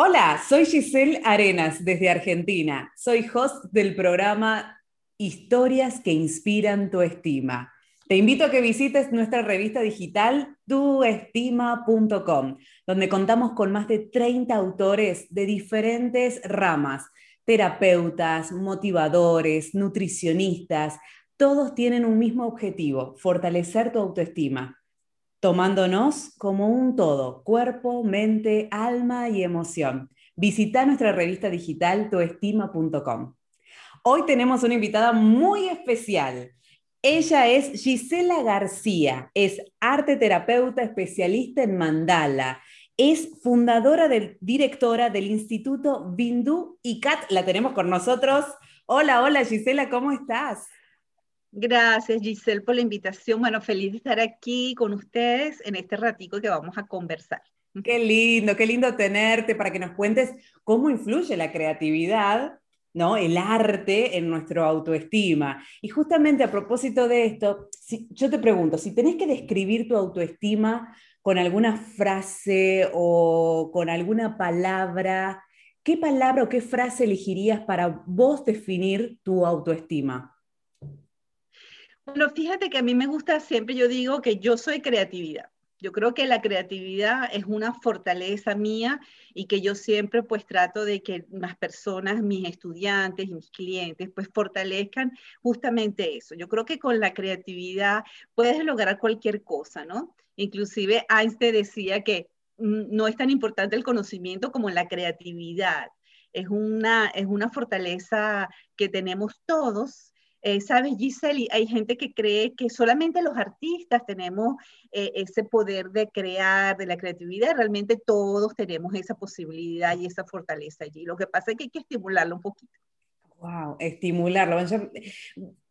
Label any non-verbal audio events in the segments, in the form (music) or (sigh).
Hola, soy Giselle Arenas desde Argentina. Soy host del programa Historias que inspiran tu estima. Te invito a que visites nuestra revista digital tuestima.com, donde contamos con más de 30 autores de diferentes ramas, terapeutas, motivadores, nutricionistas. Todos tienen un mismo objetivo, fortalecer tu autoestima tomándonos como un todo, cuerpo, mente, alma y emoción. Visita nuestra revista digital tuestima.com. Hoy tenemos una invitada muy especial. Ella es Gisela García, es arte terapeuta especialista en mandala, es fundadora y directora del Instituto Bindu y la tenemos con nosotros. Hola, hola Gisela, ¿cómo estás? Gracias Giselle por la invitación. Bueno, feliz de estar aquí con ustedes en este ratico que vamos a conversar. Qué lindo, qué lindo tenerte para que nos cuentes cómo influye la creatividad, ¿no? El arte en nuestra autoestima. Y justamente a propósito de esto, yo te pregunto, si tenés que describir tu autoestima con alguna frase o con alguna palabra, ¿qué palabra o qué frase elegirías para vos definir tu autoestima? Bueno, fíjate que a mí me gusta siempre, yo digo que yo soy creatividad. Yo creo que la creatividad es una fortaleza mía y que yo siempre pues trato de que las personas, mis estudiantes mis clientes pues fortalezcan justamente eso. Yo creo que con la creatividad puedes lograr cualquier cosa, ¿no? Inclusive Einstein decía que mm, no es tan importante el conocimiento como la creatividad. Es una, es una fortaleza que tenemos todos eh, Sabes, Giselle, hay gente que cree que solamente los artistas tenemos eh, ese poder de crear, de la creatividad. Realmente todos tenemos esa posibilidad y esa fortaleza allí. Lo que pasa es que hay que estimularlo un poquito. Wow, estimularlo.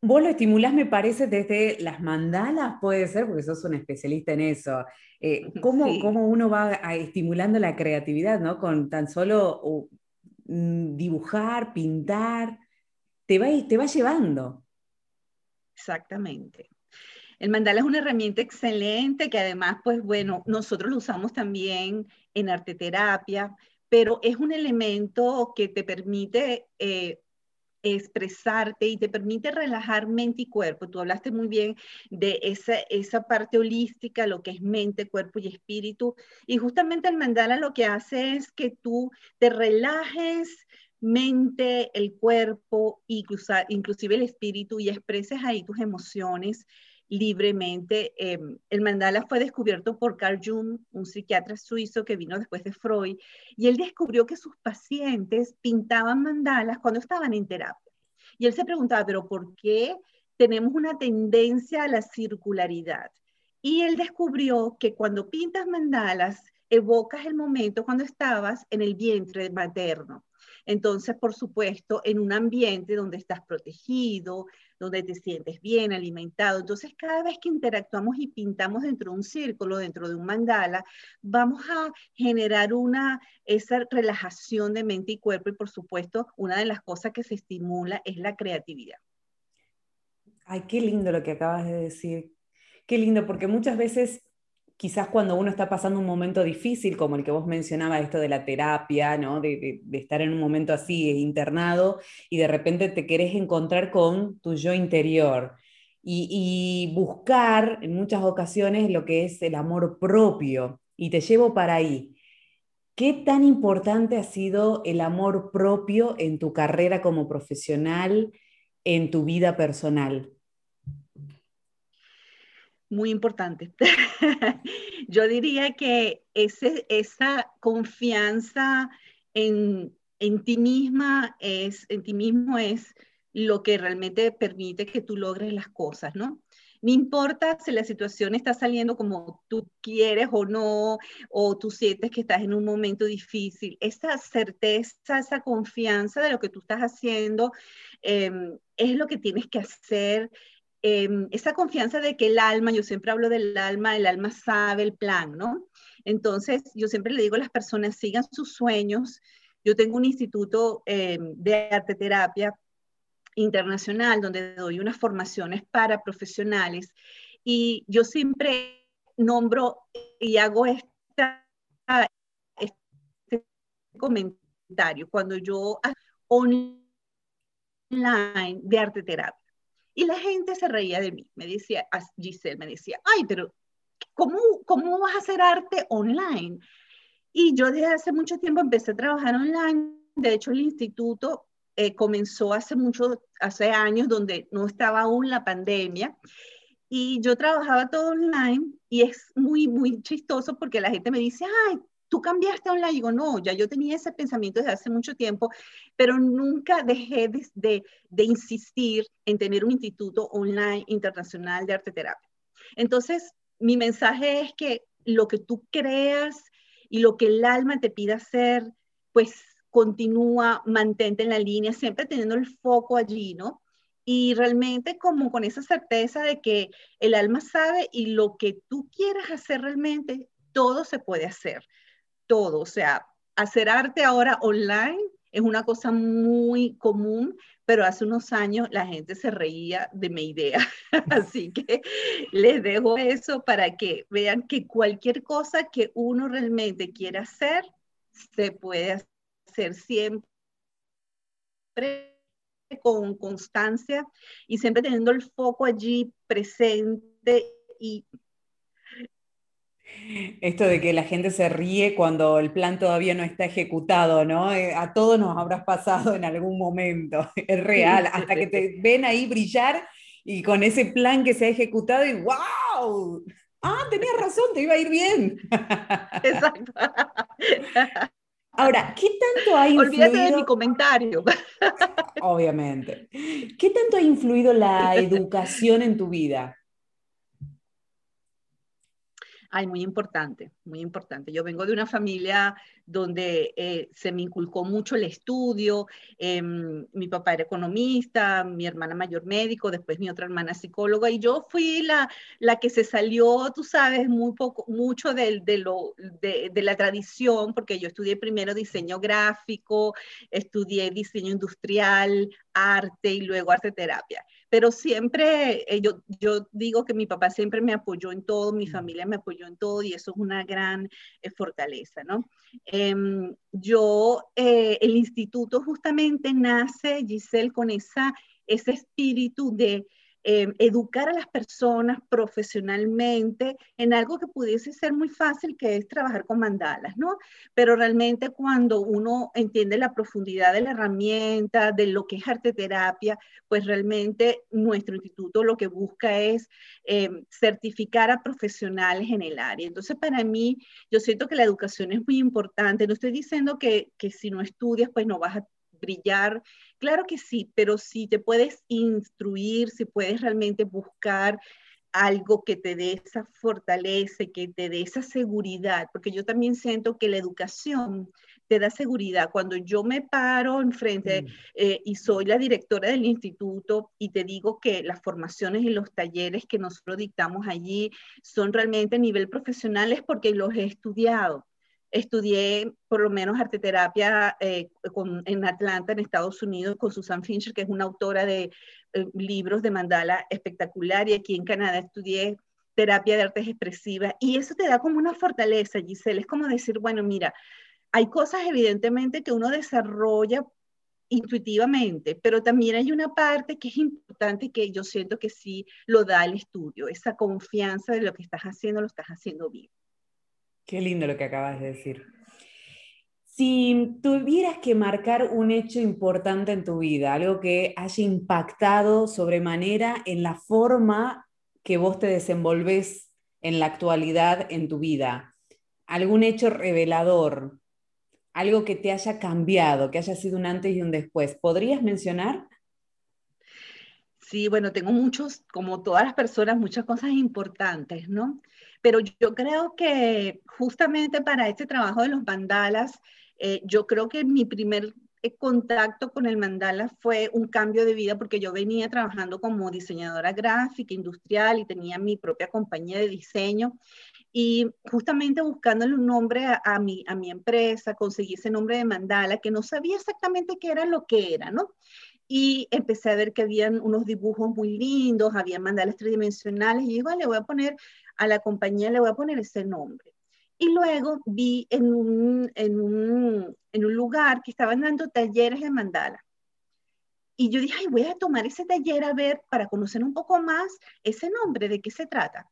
Vos lo estimulás, me parece, desde las mandalas, puede ser, porque sos un especialista en eso. Eh, ¿cómo, uno va estimulando la creatividad, ¿no? Con tan solo mm, dibujar, pintar te va, te va llevando. Exactamente. El mandala es una herramienta excelente que además, pues bueno, nosotros lo usamos también en arte terapia, pero es un elemento que te permite eh, expresarte y te permite relajar mente y cuerpo. Tú hablaste muy bien de esa, esa parte holística, lo que es mente, cuerpo y espíritu. Y justamente el mandala lo que hace es que tú te relajes, mente, el cuerpo, inclusive el espíritu y expreses ahí tus emociones libremente. Em, el mandala fue descubierto por Carl Jung, un psiquiatra suizo que vino después de Freud, y él descubrió que sus pacientes pintaban mandalas cuando estaban en terapia. Y él se preguntaba, pero ¿por qué tenemos una tendencia a la circularidad? Y él descubrió que cuando pintas mandalas, evocas el momento cuando estabas en el vientre materno. Entonces, por supuesto, en un ambiente donde estás protegido, donde te sientes bien alimentado. Entonces, cada vez que interactuamos y pintamos dentro de un círculo, dentro de un mandala, vamos a generar una, esa relajación de mente y cuerpo y, por supuesto, una de las cosas que se estimula es la creatividad. Ay, qué lindo lo que acabas de decir. Qué lindo, porque muchas veces quizás cuando uno está pasando un momento difícil, como el que vos mencionabas, esto de la terapia, ¿no? de, estar en un momento así internado y de repente te querés encontrar con tu yo interior y, buscar en muchas ocasiones lo que es el amor propio. Y te llevo para ahí. ¿Qué tan importante ha sido el amor propio en tu carrera como profesional, en tu vida personal? Muy importante. (laughs) Yo diría que ese, esa confianza en, en, ti misma es, en ti mismo es lo que realmente permite que tú logres las cosas, ¿no? No importa si la situación está saliendo como tú quieres o no, o tú sientes que estás en un momento difícil, esa certeza, esa confianza de lo que tú estás haciendo em, es lo que tienes que hacer Em, esa confianza de que el alma, yo siempre hablo del alma, el alma sabe el plan, ¿no? Entonces, yo siempre le digo a las personas, sigan sus sueños. Yo tengo un instituto em, de arte terapia internacional donde doy unas formaciones para profesionales y yo siempre nombro y hago este comentario cuando yo online de arte terapia. Y la gente se reía de mí. Me decía, Giselle me decía, ay, pero ¿cómo, cómo vas a hacer arte online? Y yo desde hace mucho tiempo empecé a trabajar online. De hecho, el instituto eh, comenzó hace mucho, hace años, donde no estaba aún la pandemia. Y yo trabajaba todo online y es muy, muy chistoso porque la gente me dice, ay, tú cambiaste online. Digo, no, ya yo tenía ese pensamiento desde hace mucho tiempo, pero nunca dejé de, de, insistir en tener un instituto online internacional de arte terapia. Entonces, mi mensaje es que lo que tú creas y lo que el alma te pida hacer, pues continúa, mantente en la línea, siempre teniendo el foco allí, ¿no? y realmente como con esa certeza de que el alma sabe y lo que tú quieras hacer realmente, todo se puede hacer, todo, o sea, hacer arte ahora online es una cosa muy común, pero hace unos años la gente se reía de mi idea. (laughs) Así que les dejo eso para que vean que cualquier cosa que uno realmente quiera hacer, se puede hacer siempre con constancia y siempre teniendo el foco allí presente y esto de que la gente se ríe cuando el plan todavía no está ejecutado, ¿no? Eh, a todos nos habrás pasado en algún momento, (laughs) es real, hasta que te ven ahí brillar y con ese plan que se ha ejecutado y ¡wow! Ah, tenías razón, te iba a ir bien. Exacto. (laughs) Ahora, ¿qué tanto ha influido? Olvídate de mi comentario. (laughs) Obviamente. ¿Qué tanto ha influido la educación en tu vida? Ay, muy importante, muy importante. Yo vengo de una familia donde eh, se me inculcó mucho el estudio. Em, mi papá era economista, mi hermana mayor médico, después mi otra hermana psicóloga, y yo fui la, la que se salió, tú sabes, muy poco, mucho de, de, lo, de, de la tradición, porque yo estudié primero diseño gráfico, estudié diseño industrial, arte y luego arte terapia pero siempre, eh, yo, yo digo que mi papá siempre me apoyó en todo, mi familia me apoyó en todo y eso es una gran eh, fortaleza, ¿no? Em, yo, eh, el instituto justamente nace, Giselle, con esa, ese espíritu de Em, educar a las personas profesionalmente en algo que pudiese ser muy fácil, que es trabajar con mandalas, ¿no? Pero realmente cuando uno entiende la profundidad de la herramienta, de lo que es arte terapia, pues realmente nuestro instituto lo que busca es em, certificar a profesionales en el área. Entonces, para mí, yo siento que la educación es muy importante. No estoy diciendo que, que si no estudias, pues no vas a brillar. Claro que sí, pero si te puedes instruir, si puedes realmente buscar algo que te dé esa fortaleza, que te dé esa seguridad, porque yo también siento que la educación te da seguridad. Cuando yo me paro enfrente mm. eh, y soy la directora del instituto y te digo que las formaciones y los talleres que nosotros dictamos allí son realmente a nivel profesional es porque los he estudiado estudié por lo menos arte terapia eh, en Atlanta, en Estados Unidos, con Susan Fincher, que es una autora de eh, libros de mandala espectacular, y aquí en Canadá estudié terapia de artes expresivas, y eso te da como una fortaleza, Giselle, es como decir, bueno, mira, hay cosas evidentemente que uno desarrolla intuitivamente, pero también hay una parte que es importante que yo siento que sí lo da el estudio, esa confianza de lo que estás haciendo, lo estás haciendo bien. Qué lindo lo que acabas de decir. Si tuvieras que marcar un hecho importante en tu vida, algo que haya impactado sobremanera en la forma que vos te desenvolves en la actualidad en tu vida, algún hecho revelador, algo que te haya cambiado, que haya sido un antes y un después, ¿podrías mencionar? Sí, bueno, tengo muchos, como todas las personas, muchas cosas importantes, ¿no? Pero yo creo que justamente para este trabajo de los mandalas, eh, yo creo que mi primer eh, contacto con el mandala fue un cambio de vida porque yo venía trabajando como diseñadora gráfica, industrial y tenía mi propia compañía de diseño. Y justamente buscándole un nombre a, mi, a mi empresa, conseguí ese nombre de mandala que no sabía exactamente qué era lo que era, ¿no? Y empecé a ver que habían unos dibujos muy lindos, había mandalas tridimensionales y digo, le voy a poner a la compañía le voy a poner ese nombre. Y luego vi en un, en un, en un lugar que estaban dando talleres de mandala. Y yo dije, ay, voy a tomar ese taller a ver para conocer un poco más ese nombre, de qué se trata.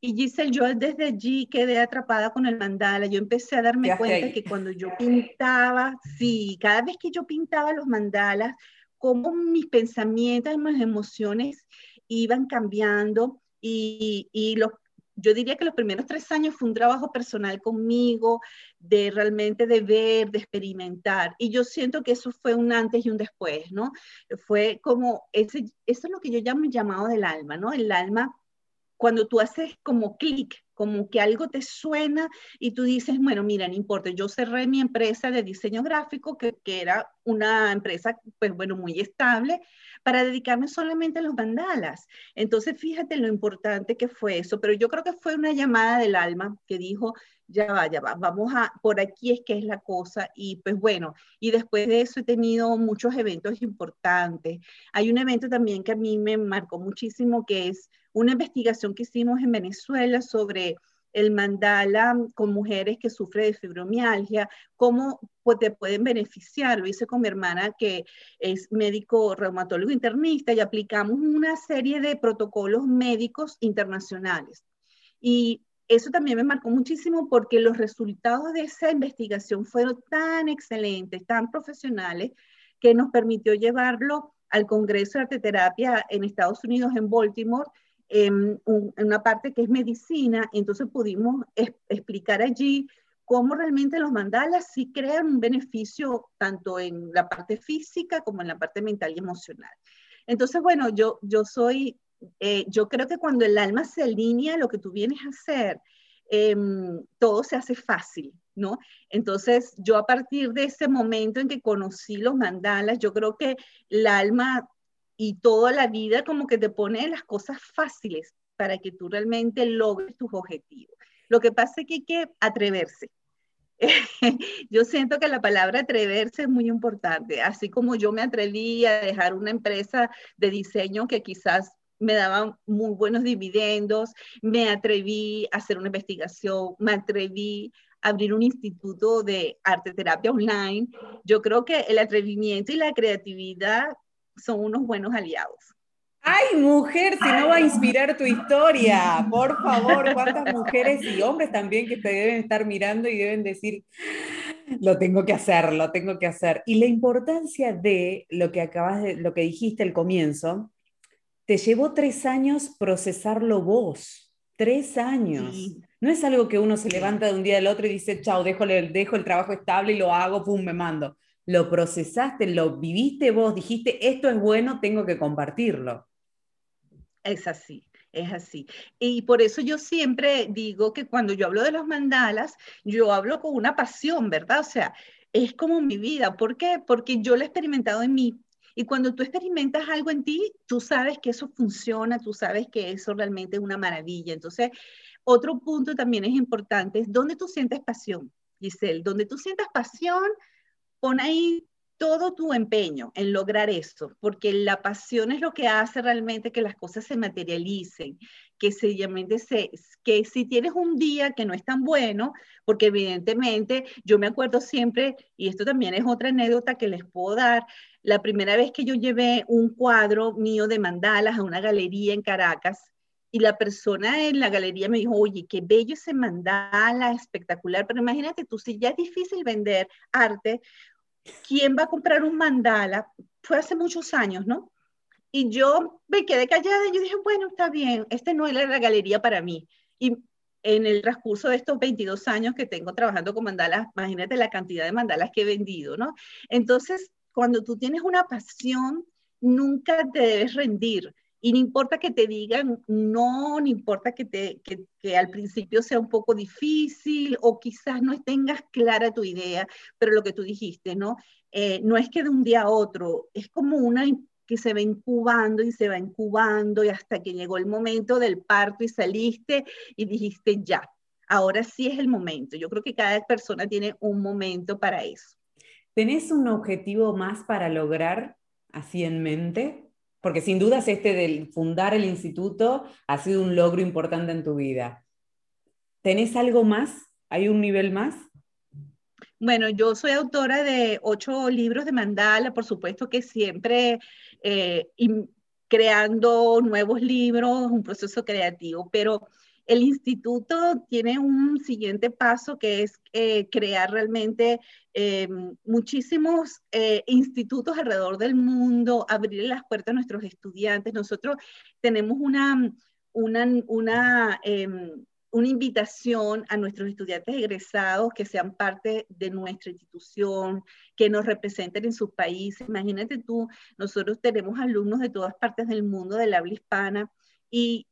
Y Giselle, yo desde allí quedé atrapada con el mandala. Yo empecé a darme cuenta que cuando yo pintaba, sí, cada vez que yo pintaba los mandalas, cómo mis pensamientos, mis emociones iban cambiando y, y yo diría que los primeros tres años fue un trabajo personal conmigo, de realmente de ver, de experimentar. Y yo siento que eso fue un antes y un después, ¿no? Fue como, ese, eso es lo que yo llamo el llamado del alma, ¿no? El alma cuando tú haces como clic, como que algo te suena y tú dices, bueno, mira, no importa, yo cerré mi empresa de diseño gráfico, que, que era una empresa, pues bueno, muy estable, para dedicarme solamente a los mandalas. Entonces, fíjate lo importante que fue eso, pero yo creo que fue una llamada del alma que dijo, ya va, ya va, vamos a, por aquí es que es la cosa. Y pues bueno, y después de eso he tenido muchos eventos importantes. Hay un evento también que a mí me marcó muchísimo, que es una investigación que hicimos en Venezuela sobre el mandala con mujeres que sufren de fibromialgia, cómo pues, te pueden beneficiar. Lo hice con mi hermana que es médico reumatólogo internista y aplicamos una serie de protocolos médicos internacionales. Y eso también me marcó muchísimo porque los resultados de esa investigación fueron tan excelentes, tan profesionales, que nos permitió llevarlo al Congreso de Arteterapia en Estados Unidos, en Baltimore, en, una parte que es medicina, entonces pudimos explicar allí cómo realmente los mandalas sí crean un beneficio tanto en la parte física como en la parte mental y emocional. Entonces, bueno, yo, yo soy, eh, yo creo que cuando el alma se alinea a lo que tú vienes a hacer, em, todo se hace fácil, ¿no? Entonces, yo a partir de ese momento en que conocí los mandalas, yo creo que el alma y toda la vida como que te pone las cosas fáciles para que tú realmente logres tus objetivos. Lo que pasa es que hay que atreverse. (laughs) yo siento que la palabra atreverse es muy importante, así como yo me atreví a dejar una empresa de diseño que quizás me daba muy buenos dividendos, me atreví a hacer una investigación, me atreví a abrir un instituto de arte terapia online. Yo creo que el atrevimiento y la creatividad son unos buenos aliados. Ay, mujer, si no va a inspirar tu historia, por favor, cuántas mujeres y hombres también que te deben estar mirando y deben decir, lo tengo que hacer, lo tengo que hacer. Y la importancia de lo que acabas de, lo que dijiste al comienzo, te llevó tres años procesarlo vos, tres años. No es algo que uno se levanta de un día al otro y dice, chao, dejo, dejo el trabajo estable y lo hago, pum, me mando lo procesaste, lo viviste vos, dijiste, esto es bueno, tengo que compartirlo. Es así, es así. Y por eso yo siempre digo que cuando yo hablo de los mandalas, yo hablo con una pasión, ¿verdad? O sea, es como mi vida. ¿Por qué? Porque yo lo he experimentado en mí. Y cuando tú experimentas algo en ti, tú sabes que eso funciona, tú sabes que eso realmente es una maravilla. Entonces, otro punto también es importante, es dónde tú sientes pasión, Giselle. Donde tú sientas pasión, pon ahí todo tu empeño en lograr eso, porque la pasión es lo que hace realmente que las cosas se materialicen, que sencillamente se, que si tienes un día que no es tan bueno, porque evidentemente yo me acuerdo siempre, y esto también es otra anécdota que les puedo dar, la primera vez que yo llevé un cuadro mío de mandalas a una galería en Caracas, y la persona en la galería me dijo, oye, qué bello ese mandala, espectacular, pero imagínate tú, si ya es difícil vender arte, ¿quién va a comprar un mandala? Fue hace muchos años, ¿no? Y yo me quedé callada y yo dije, bueno, está bien, este no era la galería para mí. Y en el transcurso de estos 22 años que tengo trabajando con mandalas, imagínate la cantidad de mandalas que he vendido, ¿no? Entonces, cuando tú tienes una pasión, nunca te debes rendir. Y no importa que te digan no, no importa que, te, que, que, al principio sea un poco difícil o quizás no tengas clara tu idea, pero lo que tú dijiste, ¿no? Eh, no es que de un día a otro, es como una que se va incubando y se va incubando y hasta que llegó el momento del parto y saliste y dijiste ya, ahora sí es el momento. Yo creo que cada persona tiene un momento para eso. ¿Tenés un objetivo más para lograr así en mente? Porque sin dudas este del fundar el instituto ha sido un logro importante en tu vida. ¿Tenés algo más? ¿Hay un nivel más? Bueno, yo soy autora de ocho libros de mandala, por supuesto que siempre eh, creando nuevos libros, un proceso creativo, pero el instituto tiene un siguiente paso que es eh, crear realmente eh, muchísimos eh, institutos alrededor del mundo, abrir las puertas a nuestros estudiantes. Nosotros tenemos una, una, una, em, una invitación a nuestros estudiantes egresados que sean parte de nuestra institución, que nos representen en sus países. Imagínate tú, nosotros tenemos alumnos de todas partes del mundo del habla hispana y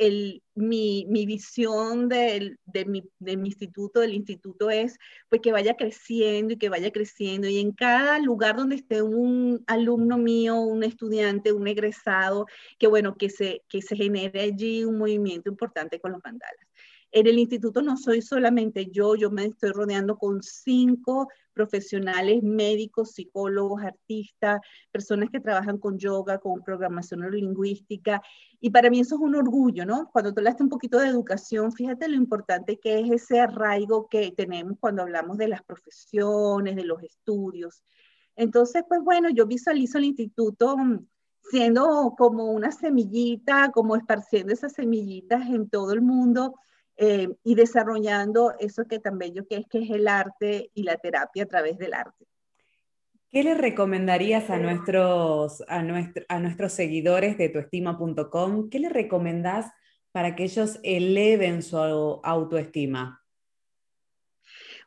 es mi, visión de, mi, instituto, del instituto es pues que vaya creciendo y que vaya creciendo y en cada lugar donde esté un alumno mío, un estudiante, un egresado, que bueno, que se, que se genere allí un movimiento importante con los mandalas. En el instituto no soy solamente yo, yo me estoy rodeando con cinco profesionales, médicos, psicólogos, artistas, personas que trabajan con yoga, con programación neurolingüística. Y para mí eso es un orgullo, ¿no? Cuando tú hablaste un poquito de educación, fíjate lo importante que es ese arraigo que tenemos cuando hablamos de las profesiones, de los estudios. Entonces, pues bueno, yo visualizo el instituto siendo como una semillita, como esparciendo esas semillitas en todo el mundo eh, y desarrollando eso que tan bello que es, que es el arte y la terapia a través del arte. ¿Qué le recomendarías a nuestros, a, a nuestros seguidores de tuestima.com? ¿Qué le recomendás para que ellos eleven su autoestima?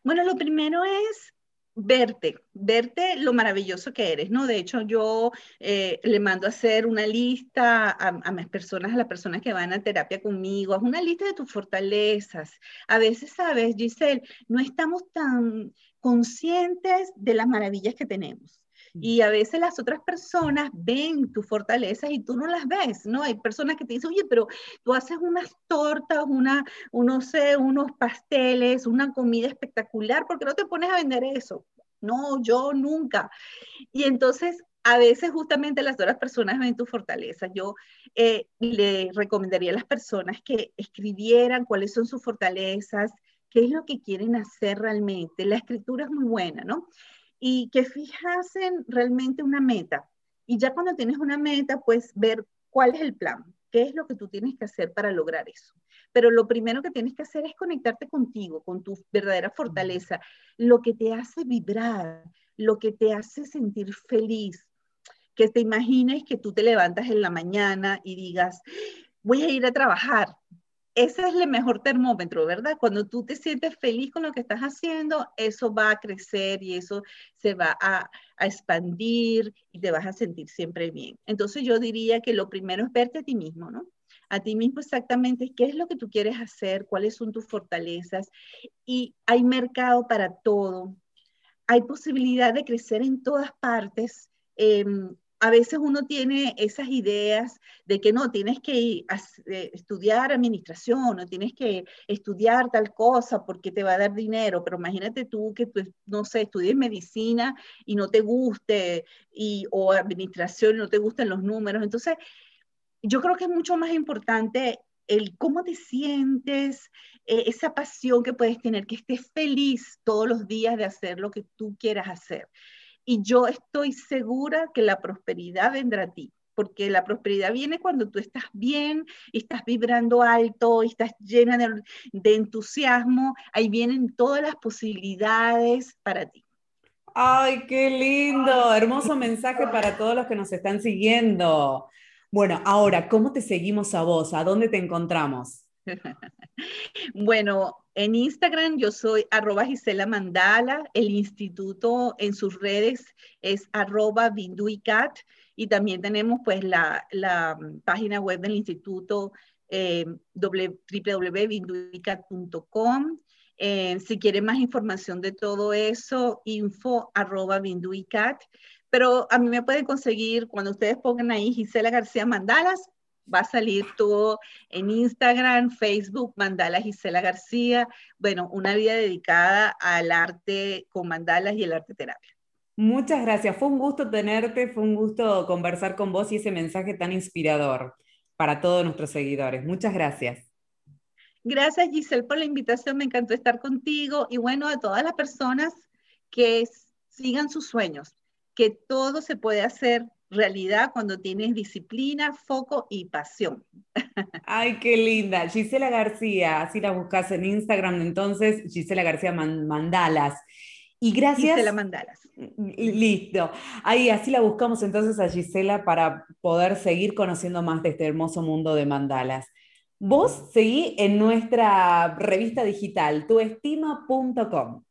Bueno, lo primero es verte, verte lo maravilloso que eres, ¿no? De hecho, yo eh, le mando a hacer una lista a, mis personas, a las personas que van a terapia conmigo, una lista de tus fortalezas. A veces, sabes, Giselle, no estamos tan conscientes de las maravillas que tenemos. Y a veces las otras personas ven tus fortalezas y tú no las ves, ¿no? Hay personas que te dicen, oye, pero tú haces unas tortas, una, no sé, unos pasteles, una comida espectacular, ¿por qué no te pones a vender eso? No, yo nunca. Y entonces a veces justamente las otras personas ven tu fortaleza. Yo eh, le recomendaría a las personas que escribieran cuáles son sus fortalezas, qué es lo que quieren hacer realmente. La escritura es muy buena, ¿no? Y que fijasen realmente una meta. Y ya cuando tienes una meta, pues ver cuál es el plan, qué es lo que tú tienes que hacer para lograr eso. Pero lo primero que tienes que hacer es conectarte contigo, con tu verdadera fortaleza, lo que te hace vibrar, lo que te hace sentir feliz. Que te imagines que tú te levantas en la mañana y digas, voy a ir a trabajar, ese es el mejor termómetro, ¿verdad? Cuando tú te sientes feliz con lo que estás haciendo, eso va a crecer y eso se va a, expandir y te vas a sentir siempre bien. Entonces yo diría que lo primero es verte a ti mismo, ¿no? A ti mismo exactamente qué es lo que tú quieres hacer, cuáles son tus fortalezas y hay mercado para todo. Hay posibilidad de crecer en todas partes. Em, a veces uno tiene esas ideas de que no, tienes que eh, estudiar administración o tienes que estudiar tal cosa porque te va a dar dinero, pero imagínate tú que tú, no sé, estudies medicina y no te guste, y, o administración y no te gustan los números. Entonces, yo creo que es mucho más importante el cómo te sientes, eh, esa pasión que puedes tener, que estés feliz todos los días de hacer lo que tú quieras hacer. Y yo estoy segura que la prosperidad vendrá a ti, porque la prosperidad viene cuando tú estás bien, estás vibrando alto, estás llena de, entusiasmo, ahí vienen todas las posibilidades para ti. Ay, qué lindo, hermoso mensaje para todos los que nos están siguiendo. Bueno, ahora, ¿cómo te seguimos a vos? ¿A dónde te encontramos? (laughs) bueno, en Instagram yo soy arroba Gisela Mandala, el instituto en sus redes es arroba Binduicat y también tenemos pues la, página web del instituto eh. Eh, si quieren más información de todo eso, info arroba Binduicat. Pero a mí me pueden conseguir cuando ustedes pongan ahí Gisela García Mandalas, va a salir todo en Instagram, Facebook, Mandala Gisela García. Bueno, una vida dedicada al arte con mandalas y el arte terapia. Muchas gracias. Fue un gusto tenerte, fue un gusto conversar con vos y ese mensaje tan inspirador para todos nuestros seguidores. Muchas gracias. Gracias Giselle por la invitación, me encantó estar contigo y bueno, a todas las personas que sigan sus sueños, que todo se puede hacer realidad cuando tienes disciplina, foco y pasión. Ay, qué linda. Gisela García, así la buscas en Instagram, entonces, Gisela García Mandalas. Y gracias. Gisela Mandalas. Listo. Ahí, así la buscamos entonces a Gisela para poder seguir conociendo más de este hermoso mundo de mandalas. Vos seguí en nuestra revista digital, tuestima.com.